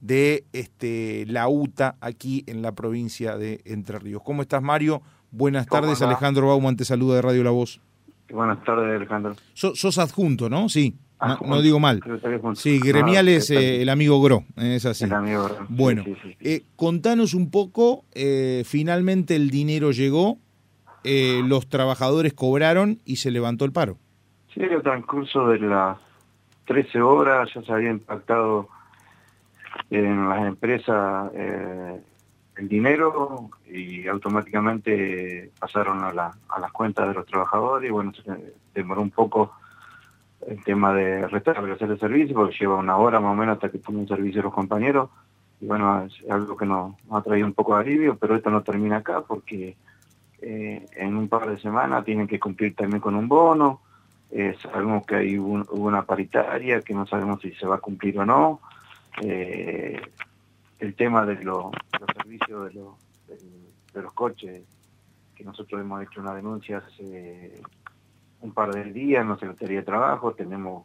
de este, la UTA aquí en la provincia de Entre Ríos. ¿Cómo estás, Mario? Buenas tardes, Alejandro Bauman te saluda de Radio La Voz. Buenas tardes, Alejandro. sos adjunto, ¿no? Sí. No, digo mal. Sí, gremial es eh, el amigo Gro, es así. El amigo Gro. Bueno, eh, contanos un poco, eh, finalmente el dinero llegó, los trabajadores cobraron y se levantó el paro. Sí, el transcurso de las 13 horas ya se había impactado en las empresas el dinero y automáticamente pasaron a, a las cuentas de los trabajadores y bueno, se demoró un poco el tema de restablecer el servicio, porque lleva una hora más o menos hasta que pongan servicio los compañeros. Y bueno, es algo que nos, ha traído un poco de alivio, pero esto no termina acá porque eh, en un par de semanas tienen que cumplir también con un bono. Eh, sabemos que hay una paritaria que no sabemos si se va a cumplir o no. Eh, el tema de, los servicios de, de, los coches, que nosotros hemos hecho una denuncia hace un par de días en la Secretaría de Trabajo, tenemos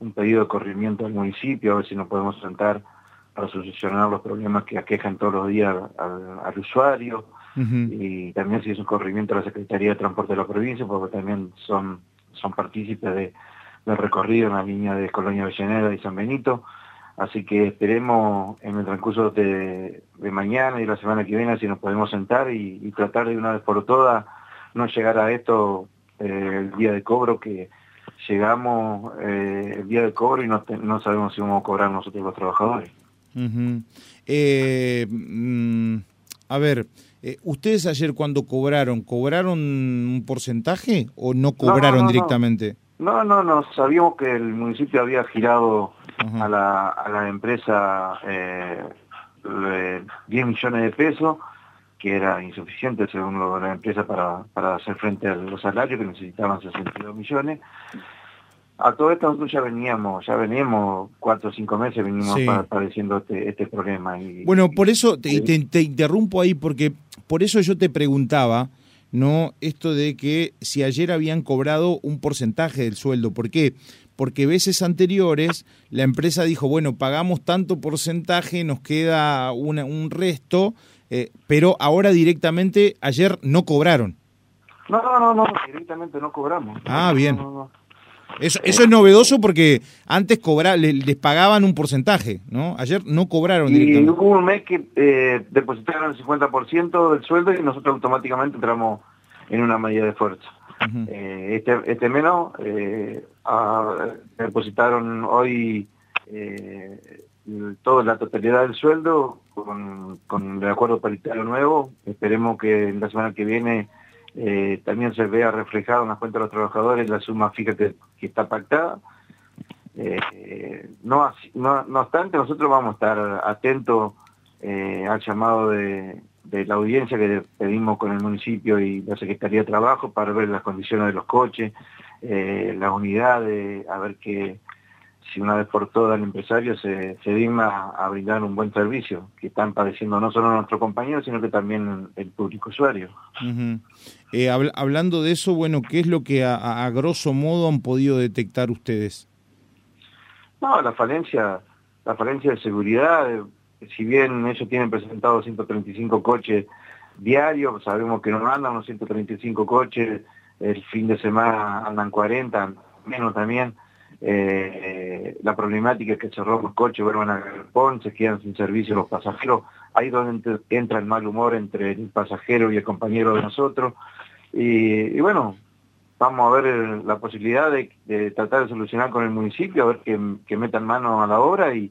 un pedido de corrimiento al municipio, a ver si nos podemos sentar para solucionar los problemas que aquejan todos los días al, usuario, y también si es un corrimiento a la Secretaría de Transporte de la provincia, porque también son, son partícipes de, del recorrido en la línea de Colonia Avellaneda y San Benito, así que esperemos en el transcurso de, mañana y la semana que viene si nos podemos sentar y, y tratar de una vez por todas no llegar a esto eh, el día de cobro que llegamos eh, el día de cobro y no, no, sabemos si vamos a cobrar nosotros los trabajadores. Eh, mm, a ver, ¿ustedes ayer cuando cobraron, cobraron un porcentaje o no cobraron directamente? No. no, no, sabíamos que el municipio había girado a la, a la empresa 10 millones de pesos que era insuficiente según la empresa para, para hacer frente a los salarios que necesitaban 62 millones. A todo esto nosotros ya veníamos, ya veníamos cuatro o cinco meses venimos padeciendo este, este problema. Y, bueno, por eso te, te, interrumpo ahí, porque por eso yo te preguntaba, ¿no? Esto de que si ayer habían cobrado un porcentaje del sueldo, ¿por qué? Porque veces anteriores la empresa dijo, bueno, pagamos tanto porcentaje, nos queda una, un resto, eh, pero ahora directamente, ayer no cobraron. No, no, no, directamente no cobramos. Ah, bien. Eso, eso es novedoso porque antes cobra, les, pagaban un porcentaje, ¿no? Ayer no cobraron y directamente. hubo un mes que eh, depositaron el 50% del sueldo y nosotros automáticamente entramos en una medida de fuerza. Eh, este, este menos depositaron hoy toda la totalidad del sueldo con, con el acuerdo paritario nuevo. Esperemos que la semana que viene eh, también se vea reflejado en las cuentas de los trabajadores la suma fija que, está pactada. Eh, no, no, obstante, nosotros vamos a estar atentos eh, al llamado de, de, la audiencia que pedimos con el municipio y la Secretaría de Trabajo para ver las condiciones de los coches, las unidades, a ver qué si una vez por todas el empresario se, se digna a brindar un buen servicio, que están padeciendo no solo nuestros compañeros, sino que también el público usuario. Eh, hablando de eso, bueno, ¿qué es lo que a, grosso modo han podido detectar ustedes? No, la falencia, la falencia de seguridad, eh, si bien ellos tienen presentado 135 coches diarios, sabemos que no andan los 135 coches, el fin de semana andan 40, menos también, eh, la problemática es que roban los coches, vuelvan a Galpón, se quedan sin servicio los pasajeros, ahí donde entra el mal humor entre el pasajero y el compañero de nosotros, y, bueno, vamos a ver eh, la posibilidad de, tratar de solucionar con el municipio, a ver que, metan mano a la obra y,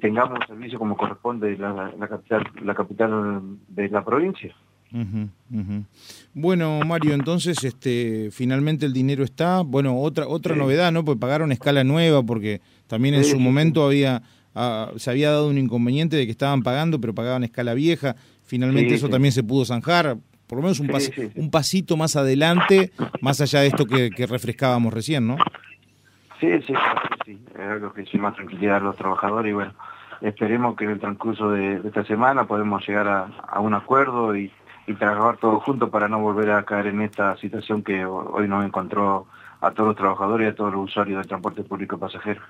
tengamos un servicio como corresponde la, capital, la capital de la provincia. Bueno, Mario, entonces este finalmente el dinero está. Bueno, otra otra novedad, ¿no? Pues pagaron escala nueva porque también en su momento había ah, se había dado un inconveniente de que estaban pagando, pero pagaban escala vieja. Finalmente eso también se pudo zanjar, por lo menos un, un pasito más adelante, más allá de esto que, refrescábamos recién, ¿no? Sí, sí, sí, es algo que sí más tranquilidad a los trabajadores y bueno, esperemos que en el transcurso de, esta semana podemos llegar a un acuerdo y, y trabajar todos juntos para no volver a caer en esta situación que hoy nos encontró a todos los trabajadores y a todos los usuarios del transporte público pasajero.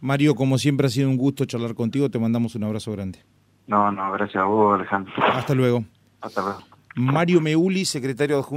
Mario, como siempre ha sido un gusto charlar contigo, te mandamos un abrazo grande. No, no, gracias a vos, Alejandro. Hasta luego. Hasta luego. Mario Meuli, secretario adjunto.